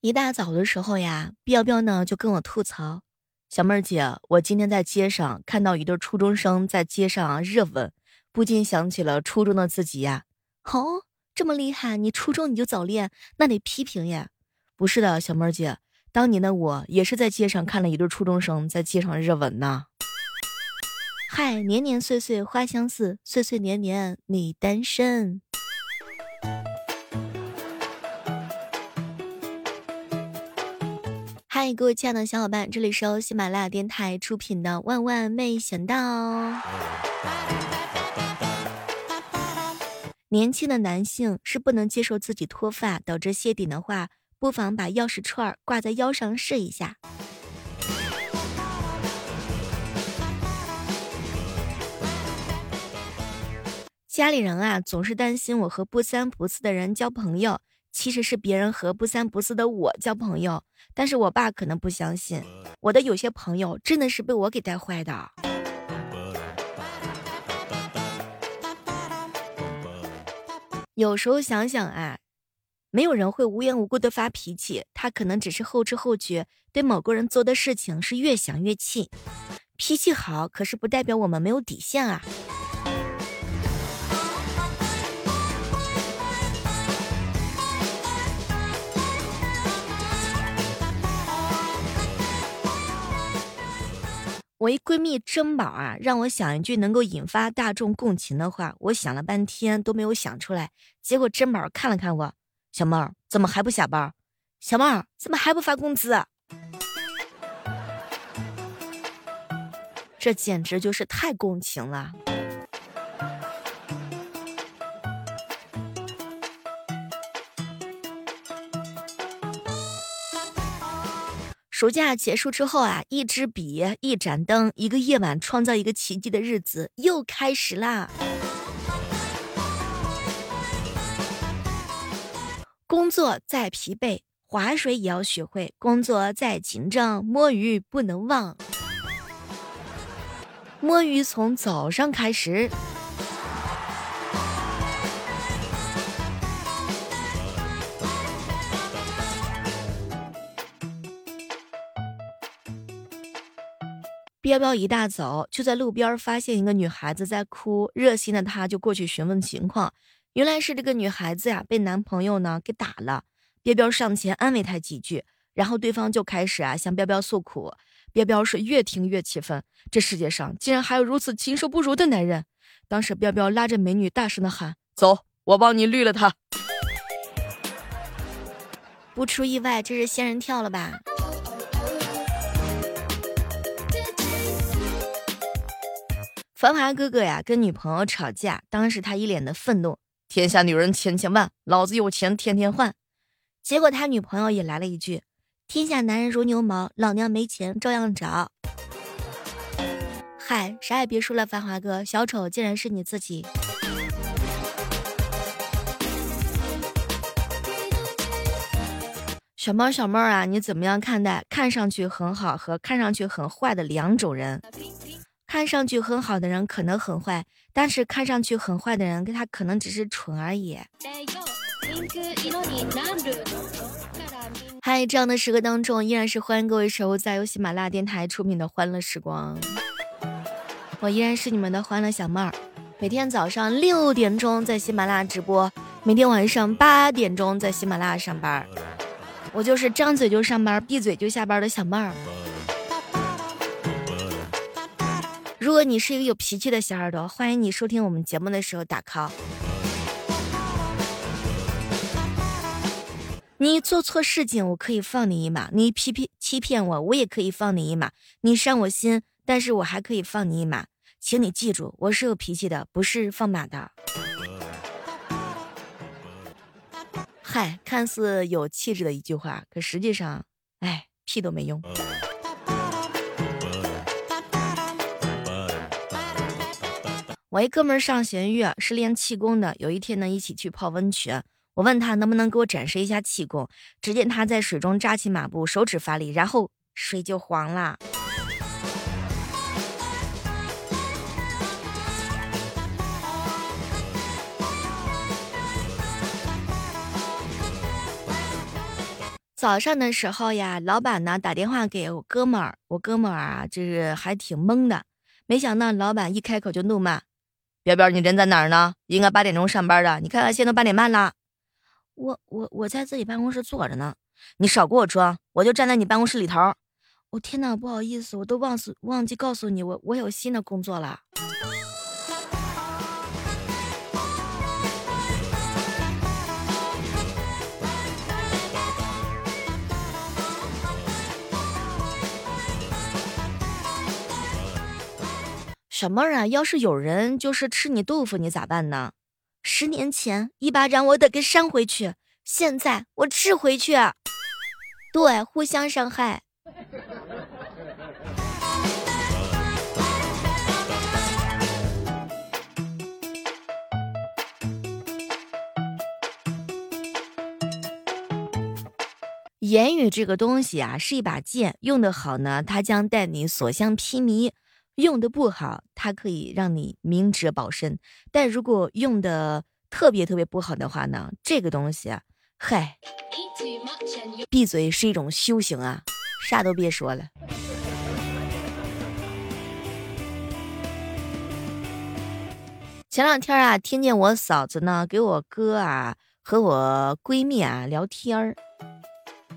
一大早的时候呀，彪彪呢就跟我吐槽：“小妹儿姐，我今天在街上看到一对初中生在街上热吻，不禁想起了初中的自己呀。”哦，这么厉害，你初中你就早恋，那得批评呀。不是的，小妹儿姐，当年的我也是在街上看了一对初中生在街上热吻呢。嗨，年年岁岁花相似，岁岁年年你单身。嗨，各位亲爱的小伙伴，这里是由喜马拉雅电台出品的《万万没想到》。年轻的男性是不能接受自己脱发导致谢顶的话，不妨把钥匙串挂在腰上试一下。家里人啊，总是担心我和不三不四的人交朋友。其实是别人和不三不四的我交朋友，但是我爸可能不相信，我的有些朋友真的是被我给带坏的。有时候想想啊，没有人会无缘无故的发脾气，他可能只是后知后觉，对某个人做的事情是越想越气。脾气好，可是不代表我们没有底线啊。我一闺蜜珍宝啊，让我想一句能够引发大众共情的话，我想了半天都没有想出来。结果珍宝看了看我，小妹儿怎么还不下班？小妹儿怎么还不发工资？这简直就是太共情了。暑假结束之后啊，一支笔，一盏灯，一个夜晚，创造一个奇迹的日子又开始啦。工作再疲惫，划水也要学会；工作再紧张，摸鱼不能忘。摸鱼从早上开始。彪彪一大早就在路边发现一个女孩子在哭，热心的他就过去询问情况。原来是这个女孩子呀被男朋友呢给打了。彪彪上前安慰她几句，然后对方就开始啊向彪彪诉苦。彪彪是越听越气愤，这世界上竟然还有如此禽兽不如的男人。当时彪彪拉着美女大声的喊：“走，我帮你绿了他。”不出意外，这是仙人跳了吧？繁华哥哥呀，跟女朋友吵架，当时他一脸的愤怒：“天下女人千千万，老子有钱天天换。”结果他女朋友也来了一句：“天下男人如牛毛，老娘没钱照样找。”嗨，啥也别说了，繁华哥，小丑竟然是你自己。小猫小猫啊，你怎么样看待看上去很好和看上去很坏的两种人？看上去很好的人可能很坏，但是看上去很坏的人，他可能只是蠢而已。嗨，这样的时刻当中，依然是欢迎各位守护在由喜马拉雅电台出品的欢乐时光。我依然是你们的欢乐小妹儿，每天早上六点钟在喜马拉雅直播，每天晚上八点钟在喜马拉雅上班。我就是张嘴就上班，闭嘴就下班的小妹儿。如果你是一个有脾气的小耳朵，欢迎你收听我们节目的时候打 call。你做错事情，我可以放你一马；你欺骗欺骗我，我也可以放你一马；你伤我心，但是我还可以放你一马。请你记住，我是有脾气的，不是放马的。嗨，看似有气质的一句话，可实际上，哎，屁都没用。我一哥们上弦月是练气功的，有一天呢，一起去泡温泉。我问他能不能给我展示一下气功，只见他在水中扎起马步，手指发力，然后水就黄了。早上的时候呀，老板呢打电话给我哥们儿，我哥们儿啊，就是还挺懵的。没想到老板一开口就怒骂：“彪彪，你人在哪儿呢？应该八点钟上班的，你看看现在都八点半了。”我我我在自己办公室坐着呢，你少给我装，我就站在你办公室里头。我天哪，不好意思，我都忘记忘记告诉你，我我有新的工作了。什么啊？要是有人就是吃你豆腐，你咋办呢？十年前一巴掌我得给扇回去，现在我吃回去。对，互相伤害。言语这个东西啊，是一把剑，用的好呢，它将带你所向披靡。用的不好，它可以让你明哲保身；但如果用的特别特别不好的话呢，这个东西啊，嗨，闭嘴是一种修行啊，啥都别说了。前两天啊，听见我嫂子呢给我哥啊和我闺蜜啊聊天儿，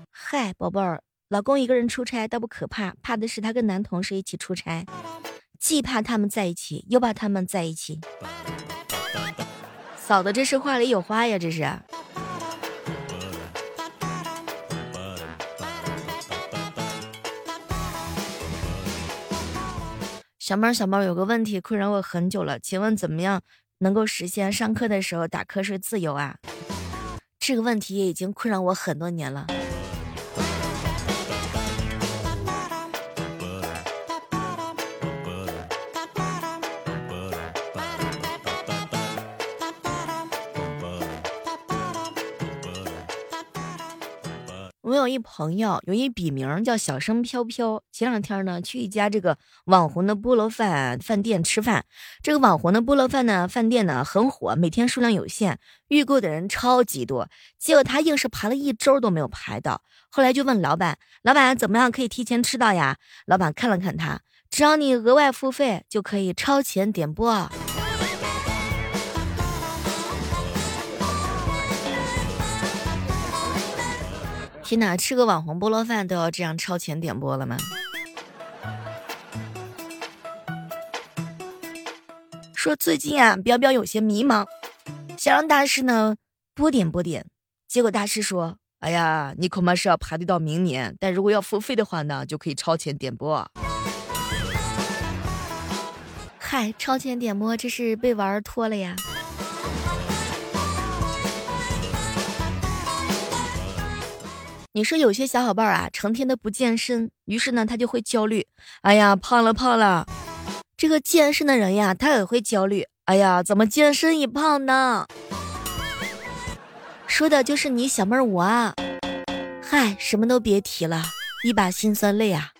嗨，宝贝儿，老公一个人出差倒不可怕，怕的是他跟男同事一起出差。既怕他们在一起，又怕他们在一起。嫂子，这是话里有话呀，这是。小猫，小猫，有个问题困扰我很久了，请问怎么样能够实现上课的时候打瞌睡自由啊？这个问题也已经困扰我很多年了。有一朋友，有一笔名叫小生飘飘。前两天呢，去一家这个网红的菠萝饭饭店吃饭。这个网红的菠萝饭呢，饭店呢很火，每天数量有限，预购的人超级多。结果他硬是排了一周都没有排到。后来就问老板：“老板怎么样可以提前吃到呀？”老板看了看他，只要你额外付费，就可以超前点播。天哪，吃个网红菠萝饭都要这样超前点播了吗？说最近啊，彪彪有些迷茫，想让大师呢播点播点。结果大师说：“哎呀，你恐怕是要排队到明年，但如果要付费的话呢，就可以超前点播。”嗨，超前点播，这是被玩脱了呀！你说有些小伙伴啊，成天的不健身，于是呢，他就会焦虑。哎呀，胖了胖了。这个健身的人呀，他也会焦虑。哎呀，怎么健身也胖呢？说的就是你小妹儿我啊。嗨，什么都别提了，一把辛酸泪啊。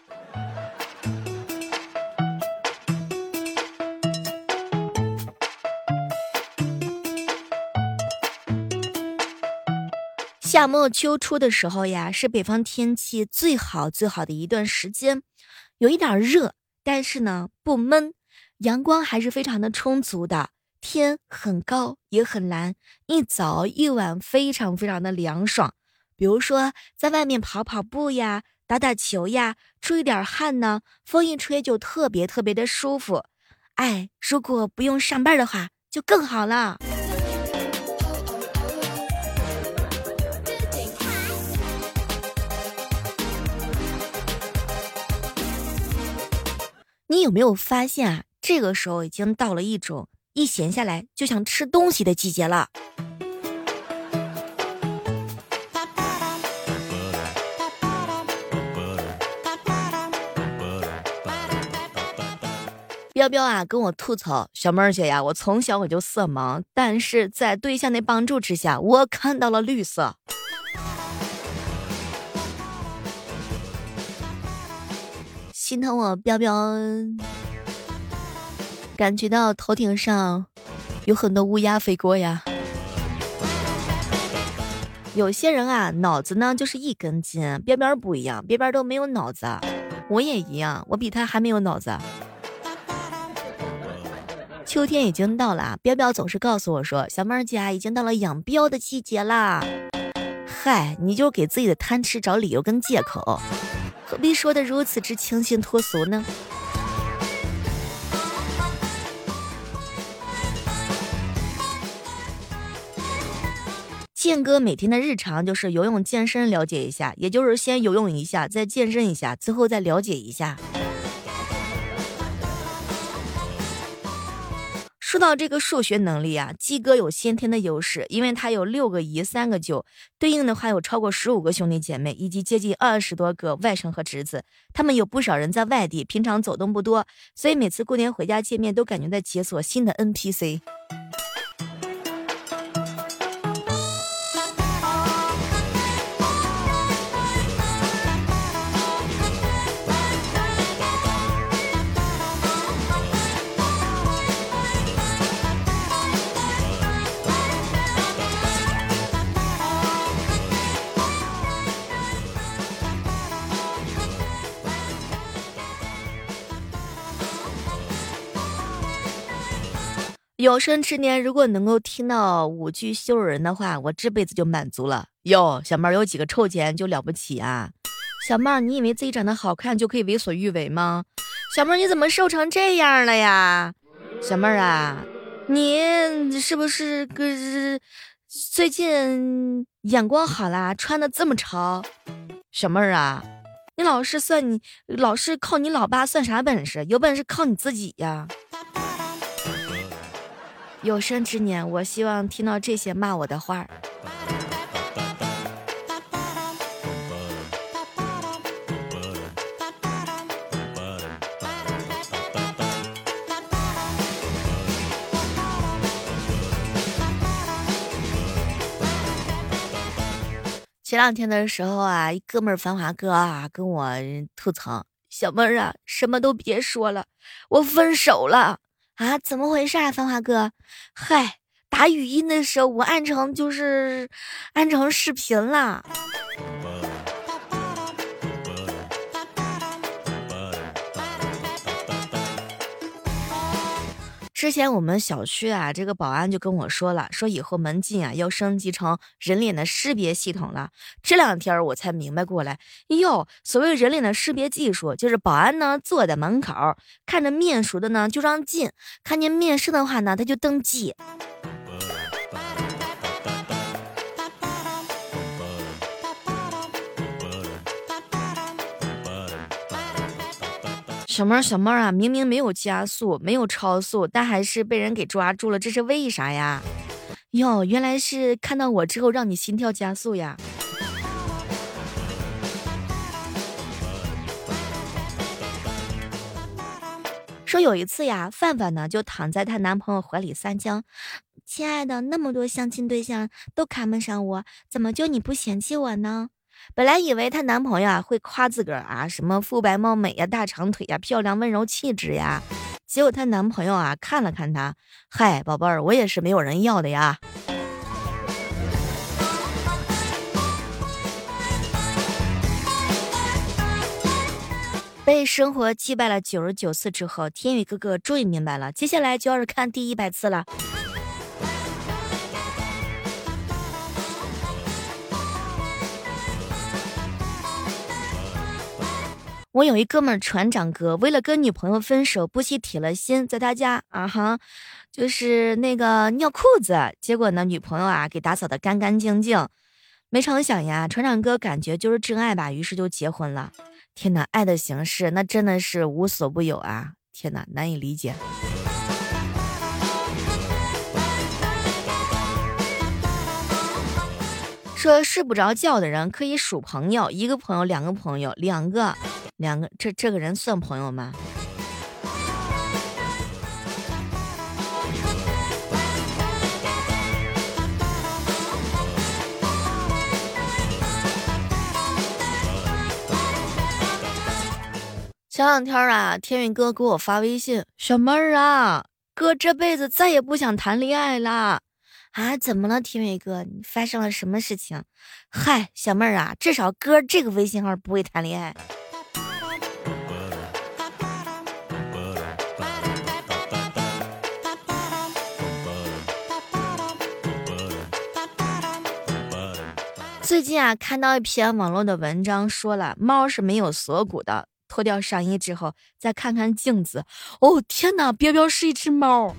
夏末秋初的时候呀，是北方天气最好最好的一段时间，有一点热，但是呢不闷，阳光还是非常的充足的，天很高也很蓝，一早一晚非常非常的凉爽。比如说在外面跑跑步呀，打打球呀，出一点汗呢，风一吹就特别特别的舒服。哎，如果不用上班的话，就更好了。你有没有发现啊？这个时候已经到了一种一闲下来就想吃东西的季节了。彪彪啊，跟我吐槽，小妹儿姐呀，我从小我就色盲，但是在对象的帮助之下，我看到了绿色。心疼我彪彪，感觉到头顶上有很多乌鸦飞过呀。有些人啊，脑子呢就是一根筋，边边不一样，边边都没有脑子。我也一样，我比他还没有脑子。秋天已经到了，彪彪总是告诉我说：“小妹儿姐，已经到了养膘的季节啦。”嗨，你就给自己的贪吃找理由跟借口，何必说的如此之清新脱俗呢？健哥每天的日常就是游泳、健身，了解一下，也就是先游泳一下，再健身一下，最后再了解一下。说到这个数学能力啊，鸡哥有先天的优势，因为他有六个姨、三个舅，对应的话有超过十五个兄弟姐妹，以及接近二十多个外甥和侄子。他们有不少人在外地，平常走动不多，所以每次过年回家见面，都感觉在解锁新的 NPC。有生之年，如果能够听到五句羞辱人的话，我这辈子就满足了。哟，小妹儿有几个臭钱就了不起啊？小妹儿，你以为自己长得好看就可以为所欲为吗？小妹儿，你怎么瘦成这样了呀？小妹儿啊，你是不是个最近眼光好啦？穿的这么潮？小妹儿啊，你老是算你老是靠你老爸算啥本事？有本事靠你自己呀！有生之年，我希望听到这些骂我的话。前两天的时候啊，一哥们儿繁华哥啊跟我吐槽：“小妹儿啊，什么都别说了，我分手了。”啊，怎么回事啊，繁华哥？嗨，打语音的时候我按成就是按成视频了。之前我们小区啊，这个保安就跟我说了，说以后门禁啊要升级成人脸的识别系统了。这两天我才明白过来，哟，所谓人脸的识别技术，就是保安呢坐在门口，看着面熟的呢就让进，看见面试的话呢他就登记。小猫儿，小猫啊，明明没有加速，没有超速，但还是被人给抓住了，这是为啥呀？哟，原来是看到我之后让你心跳加速呀。说有一次呀，范范呢就躺在她男朋友怀里撒娇：“亲爱的，那么多相亲对象都看不上我，怎么就你不嫌弃我呢？”本来以为她男朋友啊会夸自个儿啊，什么肤白貌美呀、大长腿呀、漂亮温柔气质呀，结果她男朋友啊看了看她，嗨，宝贝儿，我也是没有人要的呀。被生活击败了九十九次之后，天宇哥哥终于明白了，接下来就要是看第一百次了。我有一哥们儿船长哥，为了跟女朋友分手，不惜铁了心在他家啊哈，就是那个尿裤子，结果呢，女朋友啊给打扫的干干净净。没成想呀，船长哥感觉就是真爱吧，于是就结婚了。天哪，爱的形式那真的是无所不有啊！天哪，难以理解。说睡不着觉的人可以数朋友，一个朋友，两个朋友，两个。两个，这这个人算朋友吗？前两天啊，天宇哥给我发微信，小妹儿啊，哥这辈子再也不想谈恋爱啦。啊，怎么了，天伟哥？你发生了什么事情？嗨，小妹儿啊，至少哥这个微信号不会谈恋爱。最近啊，看到一篇网络的文章，说了猫是没有锁骨的。脱掉上衣之后，再看看镜子，哦天哪，彪彪是一只猫。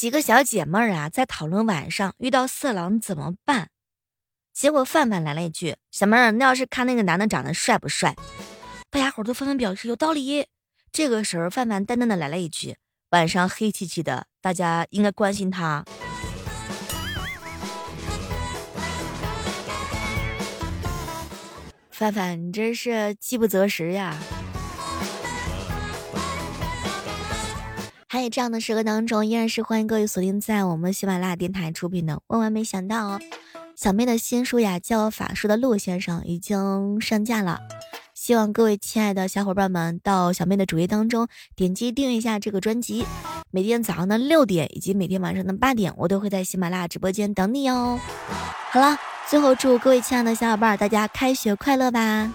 几个小姐妹儿啊，在讨论晚上遇到色狼怎么办。结果范范来了一句：“小妹儿，那要是看那个男的长得帅不帅？”大家伙都纷纷表示有道理。这个时候，范范淡淡的来了一句：“晚上黑漆漆的，大家应该关心他。”范范，你真是饥不择食呀！还有这样的时刻当中，依然是欢迎各位锁定在我们喜马拉雅电台出品的《万万没想到》哦。小妹的新书呀，叫《法术的陆先生》已经上架了，希望各位亲爱的小伙伴们到小妹的主页当中点击订阅一下这个专辑。每天早上的六点以及每天晚上的八点，我都会在喜马拉雅直播间等你哦。好了，最后祝各位亲爱的小伙伴大家开学快乐吧！